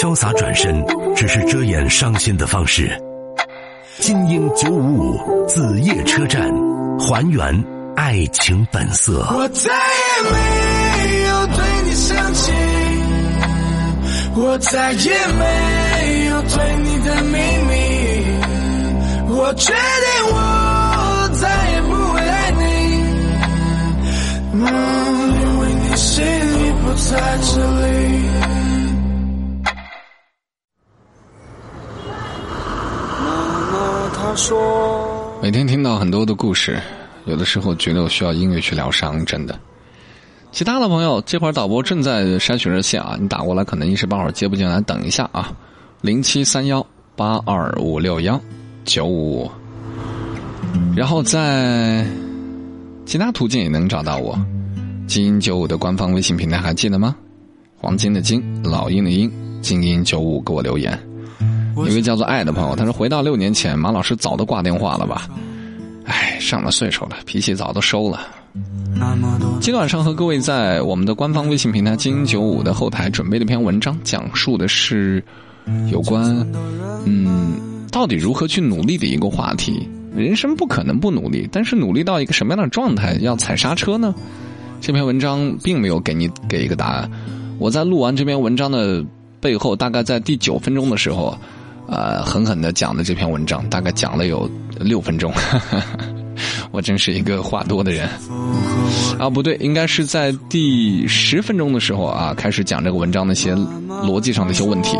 潇洒转身只是遮掩伤心的方式。精英九五五子夜车站，还原爱情本色。我再也没有对你生气，我再也没有对你的秘密，我决定我再也不会爱你，嗯，因为你心里不在这里。每天听到很多的故事，有的时候觉得我需要音乐去疗伤，真的。其他的朋友，这会儿导播正在筛选热线啊，你打过来可能一时半会儿接不进来，等一下啊，零七三幺八二五六幺九五五，然后在其他途径也能找到我，精英九五的官方微信平台还记得吗？黄金的金，老鹰的鹰，精英九五给我留言。有一位叫做爱的朋友，他说：“回到六年前，马老师早都挂电话了吧？哎，上了岁数了，脾气早都收了。”今晚上和各位在我们的官方微信平台“金九五”的后台准备了一篇文章，讲述的是有关嗯，到底如何去努力的一个话题。人生不可能不努力，但是努力到一个什么样的状态要踩刹车呢？这篇文章并没有给你给一个答案。我在录完这篇文章的背后，大概在第九分钟的时候。呃，狠狠的讲的这篇文章，大概讲了有六分钟，我真是一个话多的人。啊，不对，应该是在第十分钟的时候啊，开始讲这个文章那些逻辑上的一些问题。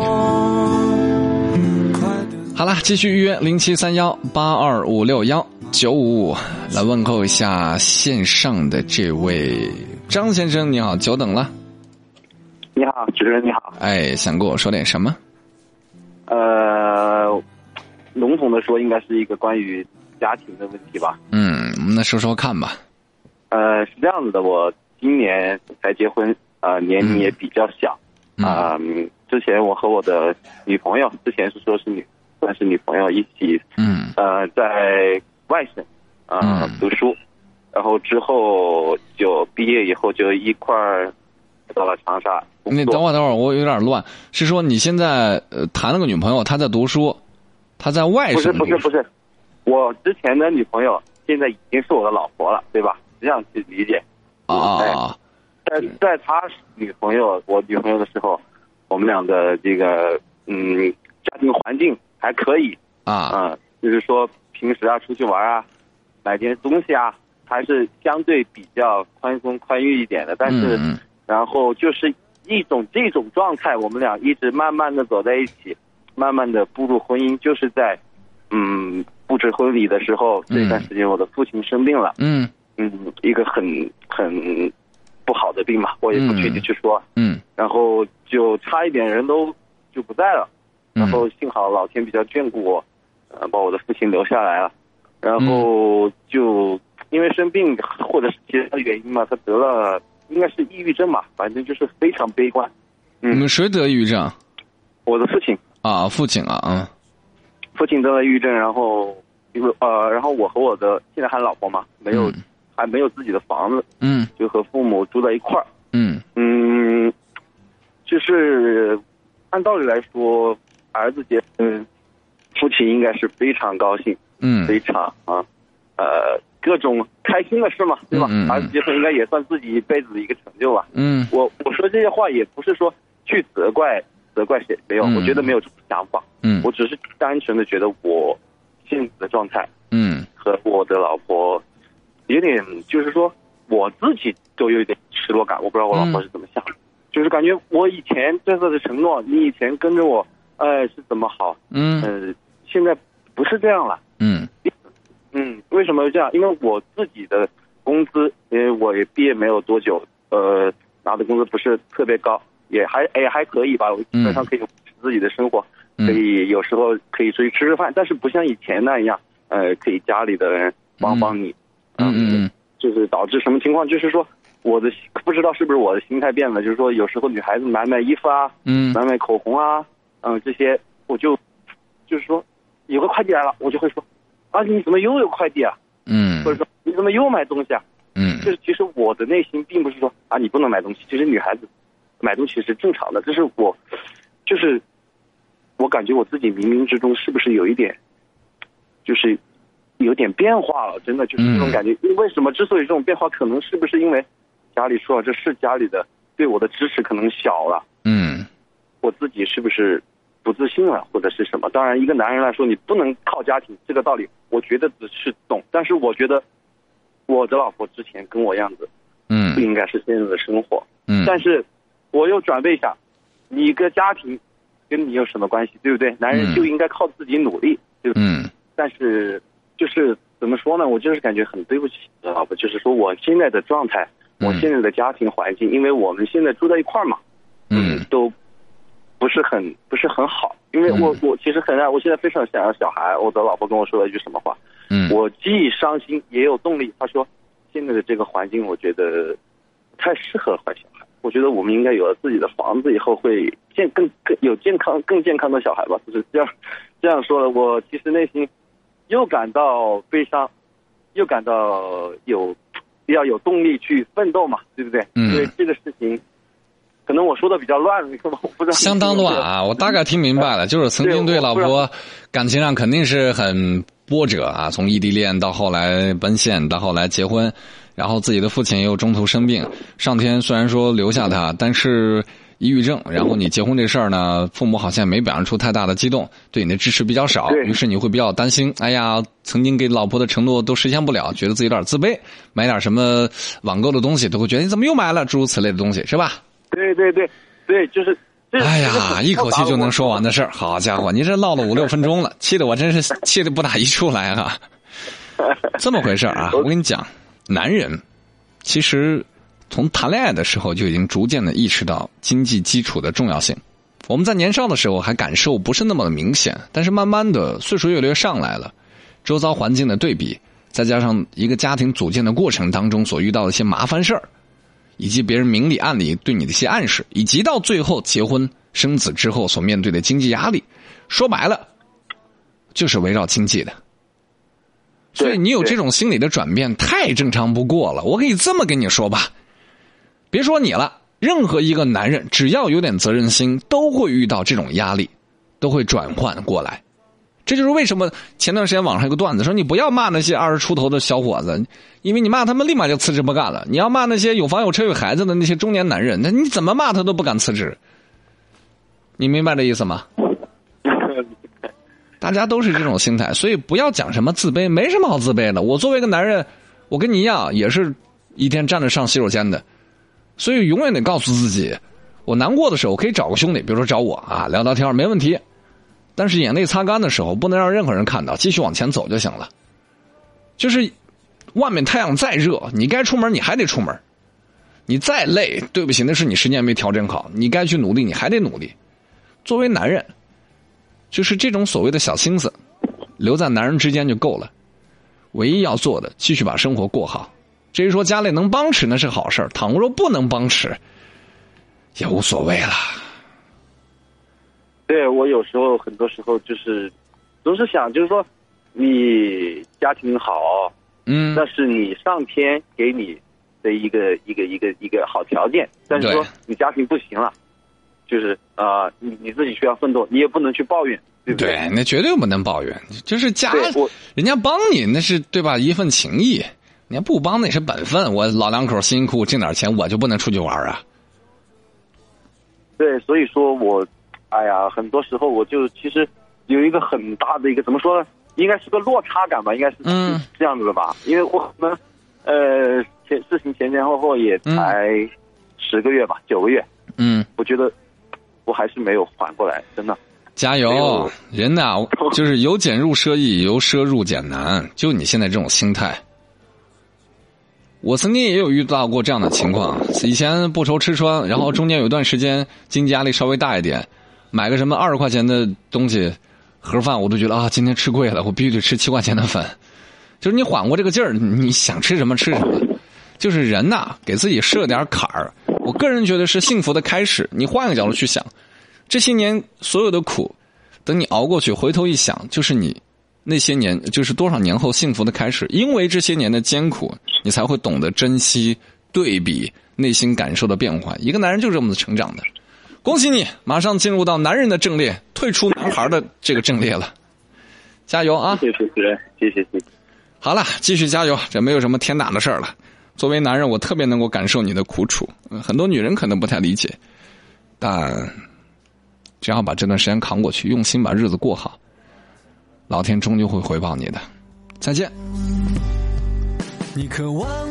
好了，继续预约零七三幺八二五六幺九五五，来问候一下线上的这位张先生，你好，久等了。你好，主持人你好。哎，想跟我说点什么？呃，笼统的说，应该是一个关于家庭的问题吧。嗯，那说说看吧。呃，是这样子的，我今年才结婚，呃，年龄也比较小。啊，之前我和我的女朋友，之前是说是女，算是女朋友一起。嗯。呃，在外省啊读书，然后之后就毕业以后就一块儿到了长沙。你等会儿，等会儿，我有点乱。是说你现在呃谈了个女朋友，她在读书，她在外省不是不是不是，我之前的女朋友现在已经是我的老婆了，对吧？这样去理解。啊。在在他女朋友我女朋友的时候，我们俩的这个嗯家庭环境还可以啊嗯，就是说平时啊出去玩啊，买点东西啊，还是相对比较宽松宽裕一点的。但是然后就是。一种这种状态，我们俩一直慢慢的走在一起，慢慢的步入婚姻，就是在，嗯，布置婚礼的时候，这段时间我的父亲生病了，嗯。嗯，一个很很不好的病嘛，我也不具体去说，嗯，然后就差一点人都就不在了，然后幸好老天比较眷顾我，呃，把我的父亲留下来了，然后就因为生病或者是其他原因嘛，他得了。应该是抑郁症吧，反正就是非常悲观。你们谁得抑郁症？我的父亲。啊，父亲啊，嗯，父亲得了抑郁症，然后因为呃，然后我和我的现在还老婆嘛，没有还没有自己的房子，嗯，就和父母住在一块儿，嗯。嗯，就是按道理来说，儿子结婚，父亲应该是非常高兴，嗯，非常啊，呃。各种开心的事嘛，对吧？儿子结婚应该也算自己一辈子的一个成就吧。嗯，我我说这些话也不是说去责怪责怪谁，没有，我觉得没有这种想法。嗯，我只是单纯的觉得我现在的状态，嗯，和我的老婆有点，就是说我自己都有一点失落感。我不知道我老婆是怎么想的，就是感觉我以前对她的承诺，你以前跟着我，哎，是怎么好？嗯，呃，现在不是这样了。为什么这样？因为我自己的工资，因为我也毕业没有多久，呃，拿的工资不是特别高，也还也还可以吧，我基本上可以自己的生活，可以有时候可以出去吃吃饭，但是不像以前那样，呃，可以家里的人帮帮你，嗯嗯，就是导致什么情况？就是说我的不知道是不是我的心态变了，就是说有时候女孩子买买衣服啊，嗯，买买口红啊，嗯，这些我就就是说有个快递来了，我就会说。啊，你怎么又有快递啊？嗯，或者说你怎么又买东西啊？嗯，就是其实我的内心并不是说啊你不能买东西，其实女孩子买东西是正常的，就是我就是我感觉我自己冥冥之中是不是有一点，就是有点变化了？真的就是这种感觉。为什么之所以这种变化，可能是不是因为家里说了，这是家里的对我的支持可能小了。嗯，我自己是不是不自信了，或者是什么？当然，一个男人来说，你不能靠家庭，这个道理我觉得只是懂。但是我觉得我的老婆之前跟我样子，嗯，不应该是现在的生活。嗯，但是我又转背一下，你一个家庭。跟你有什么关系，对不对？男人就应该靠自己努力，对。嗯。但是，就是怎么说呢？我就是感觉很对不起老婆，就是说我现在的状态，我现在的家庭环境，因为我们现在住在一块儿嘛，嗯，都不是很不是很好。因为我我其实很爱，我现在非常想要小孩。我的老婆跟我说了一句什么话？嗯。我既伤心也有动力。她说，现在的这个环境，我觉得太适合怀小孩。我觉得我们应该有了自己的房子以后，会健更更有健康更健康的小孩吧。就是这样这样说的，我其实内心又感到悲伤，又感到有要有动力去奋斗嘛，对不对？嗯。因为这个事情，可能我说的比较乱，你我不知道。相当乱啊！我大概听明白了，就是曾经对老婆感情上肯定是很波折啊，从异地恋到后来奔现，到后来结婚。然后自己的父亲又中途生病，上天虽然说留下他，但是抑郁症。然后你结婚这事儿呢，父母好像没表现出太大的激动，对你的支持比较少，于是你会比较担心。哎呀，曾经给老婆的承诺都实现不了，觉得自己有点自卑，买点什么网购的东西都会觉得你怎么又买了，诸如此类的东西，是吧？对对对对，就是。哎呀，一口气就能说完的事儿，好家伙，你这唠了五六分钟了，气得我真是气得不打一处来哈。这么回事啊，我跟你讲。男人其实从谈恋爱的时候就已经逐渐的意识到经济基础的重要性。我们在年少的时候还感受不是那么的明显，但是慢慢的岁数越来越上来了，周遭环境的对比，再加上一个家庭组建的过程当中所遇到的一些麻烦事儿，以及别人明里暗里对你的一些暗示，以及到最后结婚生子之后所面对的经济压力，说白了就是围绕经济的。所以你有这种心理的转变，太正常不过了。我可以这么跟你说吧，别说你了，任何一个男人只要有点责任心，都会遇到这种压力，都会转换过来。这就是为什么前段时间网上有个段子说，你不要骂那些二十出头的小伙子，因为你骂他们立马就辞职不干了。你要骂那些有房有车有孩子的那些中年男人，那你怎么骂他都不敢辞职。你明白这意思吗？大家都是这种心态，所以不要讲什么自卑，没什么好自卑的。我作为一个男人，我跟你一样，也是一天站着上洗手间的，所以永远得告诉自己，我难过的时候可以找个兄弟，比如说找我啊，聊聊天没问题。但是眼泪擦干的时候，不能让任何人看到，继续往前走就行了。就是外面太阳再热，你该出门你还得出门，你再累，对不起，那是你时间没调整好，你该去努力，你还得努力。作为男人。就是这种所谓的小心思，留在男人之间就够了。唯一要做的，继续把生活过好。至于说家里能帮持，那是好事倘若不能帮持，也无所谓了。对我有时候，很多时候就是，总是想，就是说，你家庭好，嗯，那是你上天给你的一个一个一个一个好条件。但是说你家庭不行了。就是啊，你你自己需要奋斗，你也不能去抱怨，对不对？对，那绝对不能抱怨。就是家，人家帮你那是对吧？一份情谊，人家不帮那是本分。我老两口辛辛苦苦挣点钱，我就不能出去玩啊？对，所以说我，哎呀，很多时候我就其实有一个很大的一个怎么说呢？应该是个落差感吧？应该是嗯这样子的吧？因为我们呃前事情前前后后也才十个月吧，九个月，嗯，我觉得。我还是没有缓过来，真的。加油，人呐，就是由俭入奢易，由奢入俭难。就你现在这种心态，我曾经也有遇到过这样的情况。以前不愁吃穿，然后中间有一段时间经济压力稍微大一点，买个什么二十块钱的东西盒饭，我都觉得啊，今天吃贵了，我必须得吃七块钱的饭。就是你缓过这个劲儿，你想吃什么吃什么。就是人呐，给自己设点坎儿。我个人觉得是幸福的开始。你换个角度去想，这些年所有的苦，等你熬过去，回头一想，就是你那些年，就是多少年后幸福的开始。因为这些年的艰苦，你才会懂得珍惜、对比内心感受的变化。一个男人就这么成长的。恭喜你，马上进入到男人的阵列，退出男孩的这个阵列了，加油啊！谢谢主持人，谢谢谢谢。好了，继续加油，这没有什么天大的事儿了。作为男人，我特别能够感受你的苦楚，很多女人可能不太理解，但只要把这段时间扛过去，用心把日子过好，老天终究会回报你的。再见。你渴望。